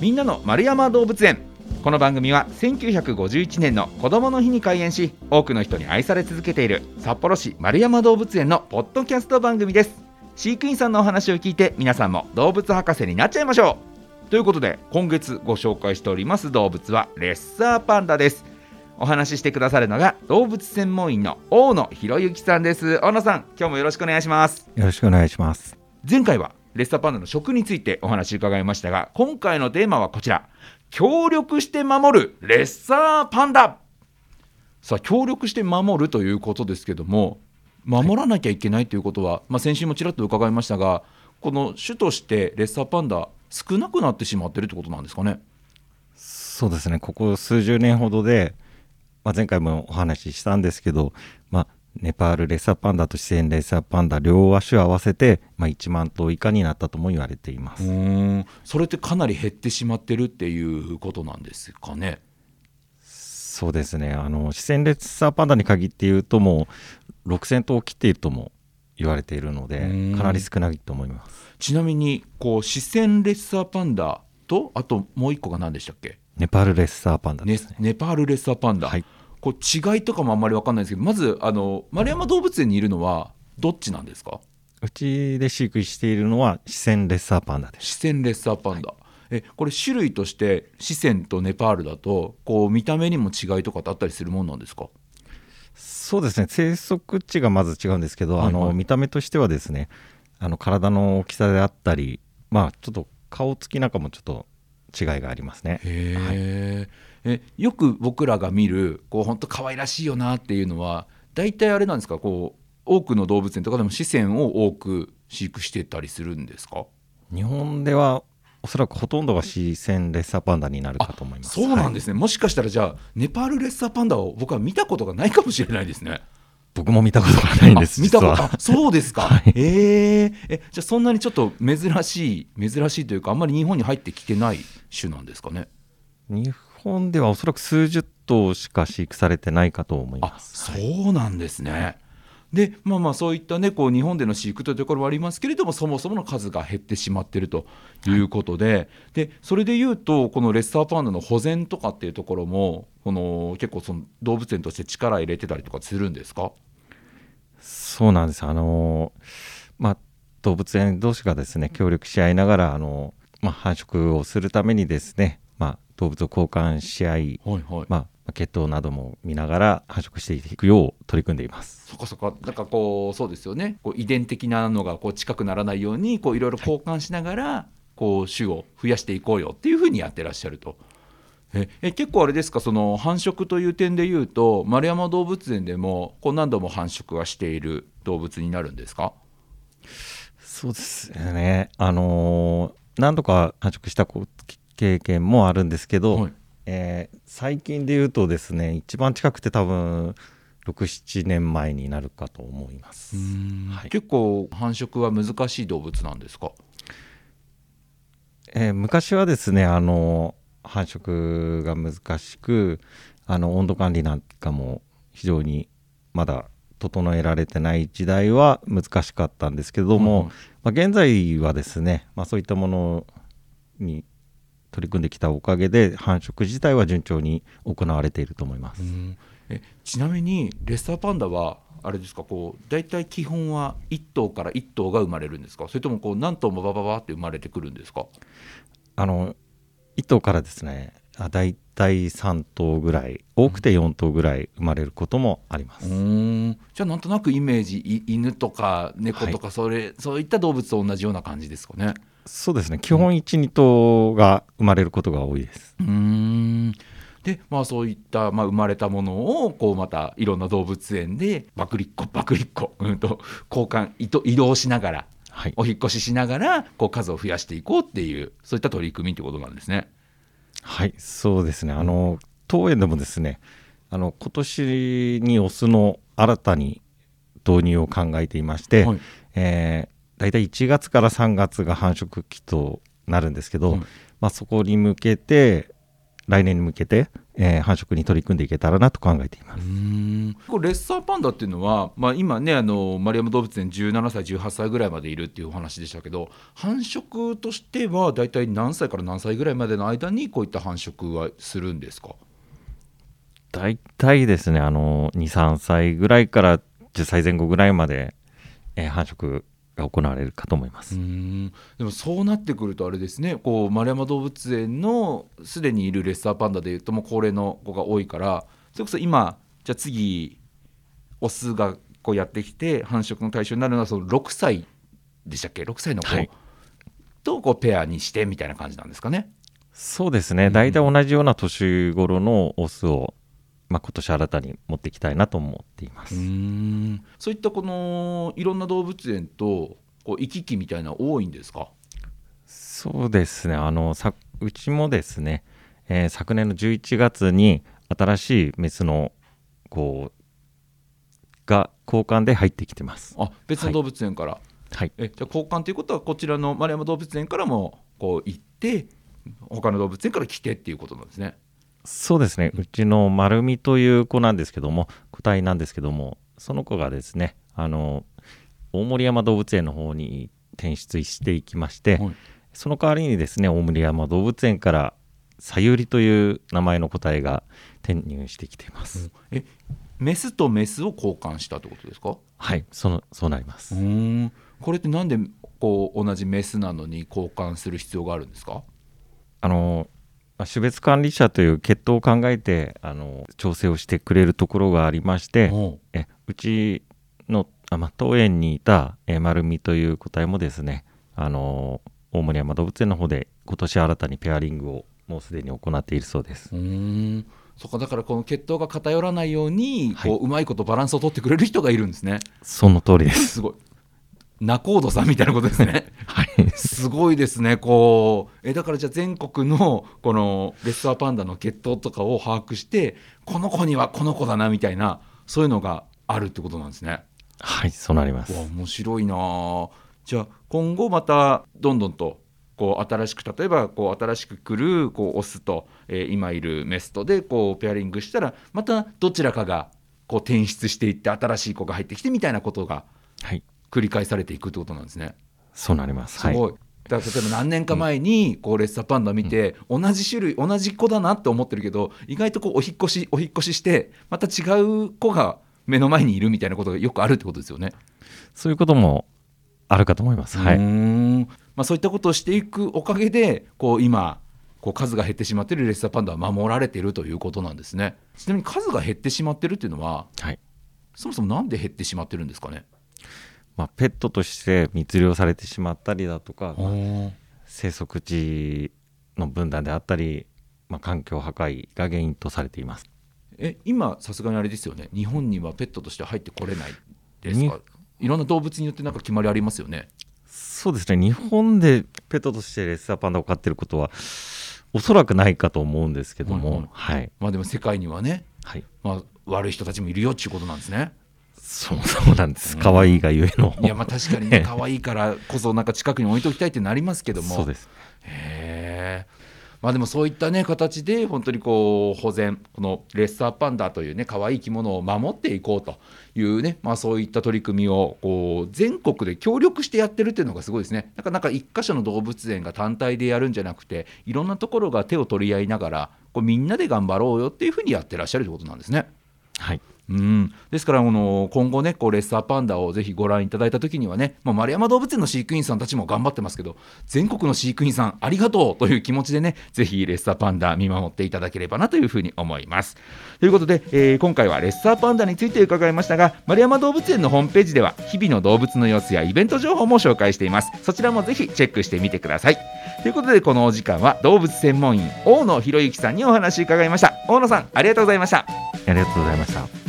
みんなの丸山動物園。この番組は1951年の子どもの日に開園し多くの人に愛され続けている札幌市丸山動物園のポッドキャスト番組です。飼育員さんのお話を聞いて皆さんも動物博士になっちゃいましょう。ということで今月ご紹介しております動物はレッサーパンダです。お話ししてくださるのが動物専門員の大野博之さんです。大野さん今日もよろしくお願いします。よろしくお願いします。前回はレッサーパンダの食についてお話伺いましたが今回のテーマはこちら。協力して守るレッサーパンダ。さあ協力して守るということですけども守らなきゃいけないということは、はい、まあ、先週もちらっと伺いましたがこの種としてレッサーパンダ少なくなってしまってるってことなんですかね。そうですね。ここ数十年ほどで、まあ、前回もお話ししたんですけど、まあ、ネパールレッサーパンダと四川レッサーパンダ両足を合わせて、まあ、1万頭以下になったとも言われています。それってかなり減ってしまってるっていうことなんですかね？そうですね。あの四川レッサーパンダに限って言うともう6000頭を切っているとも言われているのでかなり少ないと思います。ちなみにこう四川レッサーパンダとあともう一個が何でしたっけ？ネパールレッサーパンダですね、ネパールレッサーパンダ、はいこう違いとかもあんまり分かんないですけどまずあの丸山動物園にいるのはどっちなんですか？うちで飼育しているのは四川レッサーパンダです。四川レッサーパンダ、はい、えこれ種類として四川とネパールだとこう見た目にも違いとかってあったりするもんなんですか？そうですね。生息地がまず違うんですけど、はいはい、あの見た目としてはですねあの体の大きさであったりまあちょっと顔つきなんかもちょっと違いがありますね。へえ、はいえよく僕らが見るこう本当可愛らしいよなっていうのは大体あれなんですか？こう多くの動物園とかでも視線を多く飼育してたりするんですか？日本ではおそらくほとんどが視線レッサーパンダになるかと思います。そうなんですね、はい、もしかしたらじゃあネパールレッサーパンダを僕は見たことがないかもしれないですね。僕も見たことがないんです見たことそうですか、はい、えー、えじゃあそんなにちょっと珍しい珍しいというかあんまり日本に入ってきてない種なんですかね？日本ではおそらく数十頭しか飼育されてないかと思います。そうなんですね、はいでまあまあそういったねこう日本での飼育というところはありますけれどもそもそもの数が減ってしまっているということではい、でそれでいうとこのレッサーパンダの保全とかっていうところもこの結構その動物園として力入れてたりとかするんですか？そうなんです。あのまあ動物園同士がですね協力し合いながらあの、まあ、繁殖をするためにですね動物を交換し合い、はいはい、まあ、血統なども見ながら繁殖していくよう取り組んでいます。そこそこなんかこうそうですよね。こう遺伝的なのがこう近くならないようにこういろいろ交換しながら、はい、こう種を増やしていこうよっていうふうにやってらっしゃると。ええ結構あれですか？その繁殖という点でいうと丸山動物園でもこう何度も繁殖はしている動物になるんですか？そうですね。あのー、何度か繁殖した経験もあるんですけど、はい、えー、最近で言うとですね一番近くて多分67年前になるかと思います、はい、結構繁殖は難しい動物なんですか、えー、昔はですねあの繁殖が難しくあの温度管理なんかも非常にまだ整えられてない時代は難しかったんですけども、うん、まあ、現在はですね、まあ、そういったものに取り組んできたおかげで繁殖自体は順調に行われていると思います。えちなみにレッサーパンダはあれですかこう大体基本は1頭から1頭が生まれるんですか？それともこう何頭もバババって生まれてくるんですか？あの1頭からですねあ大体3頭ぐらい多くて4頭ぐらい生まれることもあります、うん、じゃあなんとなくイメージ犬とか猫とかそれ、はい、そういった動物と同じような感じですかねそうですね。基本12頭が生まれることが多いです。うん。でまあそういった、まあ、生まれたものをこうまたいろんな動物園でバクリッコバクリッコ、うんと、交換移動しながら、はい、お引越ししながらこう数を増やしていこうっていうそういった取り組みということなんですね。はいそうですね。あの当園でもですねあの今年にオスの新たに導入を考えていまして、はい、えー大体1月から3月が繁殖期となるんですけど、うん、まあ、そこに向けて来年に向けて、えー繁殖に取り組んでいけたらなと考えています。これレッサーパンダっていうのは、まあ、今ねあの丸山動物園17歳18歳ぐらいまでいるっていうお話でしたけど繁殖としては大体何歳から何歳ぐらいまでの間にこういった繁殖はするんですか？大体ですね、あの2、3歳ぐらいから10歳前後ぐらいまで、えー繁殖が行われるかと思います。うん。でもそうなってくるとあれですね。こう丸山動物園のすでにいるレッサーパンダでいうともう高齢の子が多いからそれこそ今じゃあ次オスがこうやってきて繁殖の対象になるのはその6歳でしたっけ？6歳の子はい。とこうペアにしてみたいな感じなんですかね。そうですね、大体同じような年頃のオスを、まあ、今年新たに持っていきたいなと思っています。んそういったこのいろんな動物園とこう行き来みたいなの多いんですか？そうですね、あのさうちもですね、えー昨年の11月に新しいメスのこうが交換で入ってきてます。あ別の動物園から、はい、えじゃあ交換ということはこちらの丸山動物園からもこう行って他の動物園から来てっていうことなんですね。そうですね、うちの丸みという子なんですけども、個体なんですけども、その子がですね、あの大森山動物園の方に転出していきまして、はい。その代わりにですね、大森山動物園から、さゆりという名前の個体が転入してきています。えメスとメスを交換したってことですか？はい、そのそうなります。ん。これってなんでこう同じメスなのに交換する必要があるんですか？あのまあ種別管理者という血統を考えてあの調整をしてくれるところがありまして、おえうちのあ、まあ、当園にいたえ丸みという個体もですねあの大森山動物園の方で今年新たにペアリングをもうすでに行っているそうです。うんそっかだからこの血統が偏らないように、はいこううまいことバランスを取ってくれる人がいるんですね。その通りです。すごい。仲人さんみたいなことですね。はい。すごいですね。こうえだからじゃあ全国のこのレッサーパンダの血統とかを把握してこの子にはこの子だなみたいなそういうのがあるってことなんですね。はい、そうなります。面白いなあじゃあ今後またどんどんとこう新しく例えばこう新しく来るこうオスと、えー今いるメスとでこうペアリングしたらまたどちらかがこう転出していって新しい子が入ってきてみたいなことがはい、繰り返されていくってことなんですね。そうなります。はい。すごい。だから例えば何年か前にこうレッサーパンダ見て同じ種類同じ子だなって思ってるけど意外とこうお引っ越しお引っ越ししてまた違う子が目の前にいるみたいなことがよくあるってことですよね。そういうこともあるかと思います。はい。んまあ、そういったことをしていくおかげでこう今こう数が減ってしまっているレッサーパンダは守られているということなんですねちなみに数が減ってしまっているっていうのははい。そもそもなんで減ってしまってるんですかね？まあ、ペットとして密漁されてしまったりだとか、まあ生息地の分断であったり、まあ、環境破壊が原因とされています。え今さすがにあれですよね。日本にはペットとして入ってこれないですにかいろんな動物によってなんか決まりありますよね。そうですね、日本でペットとしてレッサーパンダを飼ってることは、おそらくないかと思うんですけども、はい。まあでも世界にはね、はい。まあ、悪い人たちもいるよっていうことなんですねそうそうなんです。可愛いがゆえの。いやまあ確かにね 可愛いからこそなんか近くに置いておきたいってなりますけどもそうです。へえまあでもそういったね形で本当にこう保全このレッサーパンダというね可愛い生き物を守っていこうというねまあそういった取り組みをこう全国で協力してやってるっていうのがすごいですねなかなか一箇所の動物園が単体でやるんじゃなくていろんなところが手を取り合いながらこうみんなで頑張ろうよっていうふうにやってらっしゃるってことなんですね。はい。うん、ですからこの今後ねこうレッサーパンダをぜひご覧いただいた時にはね、まあ、丸山動物園の飼育員さんたちも頑張ってますけど全国の飼育員さんありがとうという気持ちでねぜひレッサーパンダ見守っていただければなというふうに思います。ということで、えー今回はレッサーパンダについて伺いましたが丸山動物園のホームページでは日々の動物の様子やイベント情報も紹介しています。そちらもぜひチェックしてみてください。ということでこのお時間は動物専門員大野博之さんにお話伺いました。大野さんありがとうございました。ありがとうございました。